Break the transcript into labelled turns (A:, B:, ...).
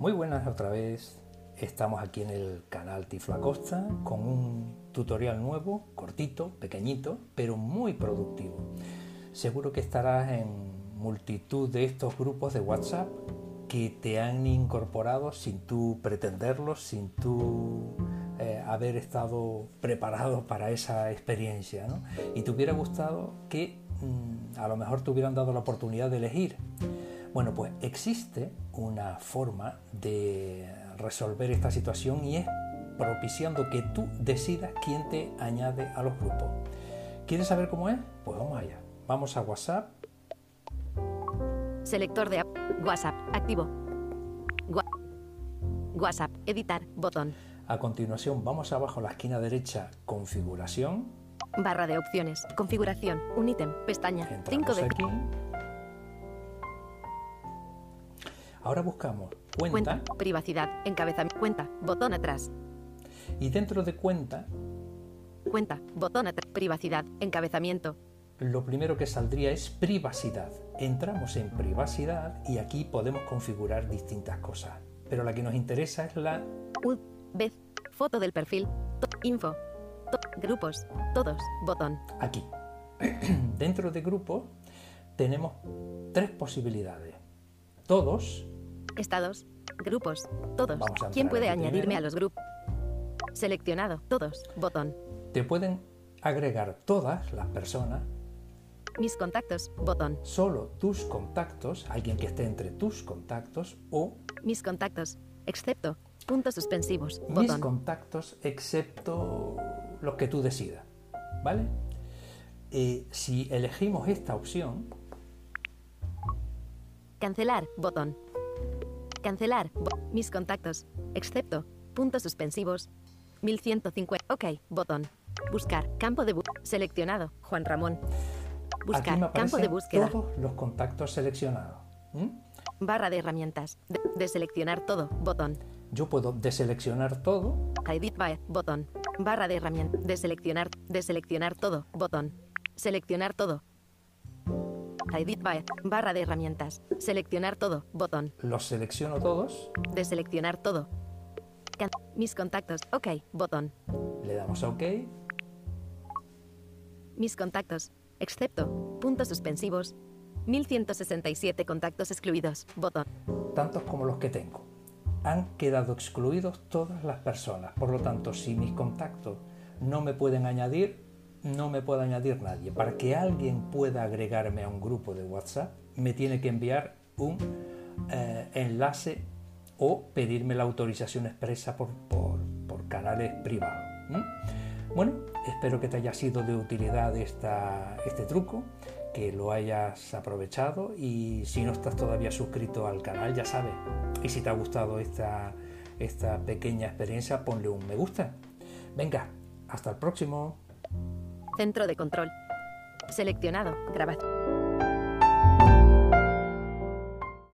A: Muy buenas otra vez. Estamos aquí en el canal Tiflo Acosta con un tutorial nuevo, cortito, pequeñito, pero muy productivo. Seguro que estarás en multitud de estos grupos de WhatsApp que te han incorporado sin tú pretenderlo, sin tú eh, haber estado preparado para esa experiencia. ¿no? Y te hubiera gustado que mm, a lo mejor te hubieran dado la oportunidad de elegir bueno, pues existe una forma de resolver esta situación y es propiciando que tú decidas quién te añade a los grupos. ¿Quieres saber cómo es? Pues vamos allá. Vamos a WhatsApp.
B: Selector de WhatsApp activo. WhatsApp editar botón.
A: A continuación vamos abajo a la esquina derecha configuración.
B: Barra de opciones. Configuración. Un ítem. Pestaña. 5 de
A: aquí. Ahora buscamos cuenta.
B: privacidad, encabezamiento, cuenta, botón atrás.
A: Y dentro de cuenta.
B: Cuenta, botón atrás, privacidad, encabezamiento.
A: Lo primero que saldría es privacidad. Entramos en privacidad y aquí podemos configurar distintas cosas. Pero la que nos interesa es la...
B: vez, foto del perfil, info, grupos, todos, botón.
A: Aquí. dentro de grupos tenemos tres posibilidades. Todos,
B: Estados. Grupos. Todos. ¿Quién puede añadirme a los grupos? Seleccionado. Todos. Botón.
A: Te pueden agregar todas las personas.
B: Mis contactos. Botón.
A: Solo tus contactos, alguien que esté entre tus contactos o...
B: Mis contactos, excepto puntos suspensivos.
A: Botón. Mis contactos, excepto los que tú decidas. ¿Vale? Eh, si elegimos esta opción...
B: Cancelar. Botón. Cancelar. Mis contactos. Excepto. Puntos suspensivos. 1150. Ok. Botón. Buscar. Campo de búsqueda. Seleccionado. Juan Ramón.
A: Buscar. Campo de búsqueda. Todos los contactos seleccionados.
B: Barra de herramientas. Deseleccionar todo. Botón.
A: Yo puedo deseleccionar todo.
B: Edit by. Botón. Barra de herramientas. Deseleccionar. Deseleccionar todo. Botón. Seleccionar todo. Edit by, barra de herramientas. Seleccionar todo, botón.
A: Los selecciono todos.
B: Deseleccionar todo. mis contactos, ok, botón.
A: Le damos a ok.
B: Mis contactos, excepto, puntos suspensivos. 1167 contactos excluidos, botón.
A: Tantos como los que tengo. Han quedado excluidos todas las personas. Por lo tanto, si mis contactos no me pueden añadir, no me puede añadir nadie. Para que alguien pueda agregarme a un grupo de WhatsApp, me tiene que enviar un eh, enlace o pedirme la autorización expresa por, canales privados. Bueno, espero que te haya sido de utilidad esta, este truco, que lo hayas aprovechado y si no estás todavía suscrito al canal, ya sabes. Y si te ha gustado esta, esta pequeña experiencia, ponle un me gusta. Venga, hasta el próximo.
B: Centro de control. Seleccionado. Grabación.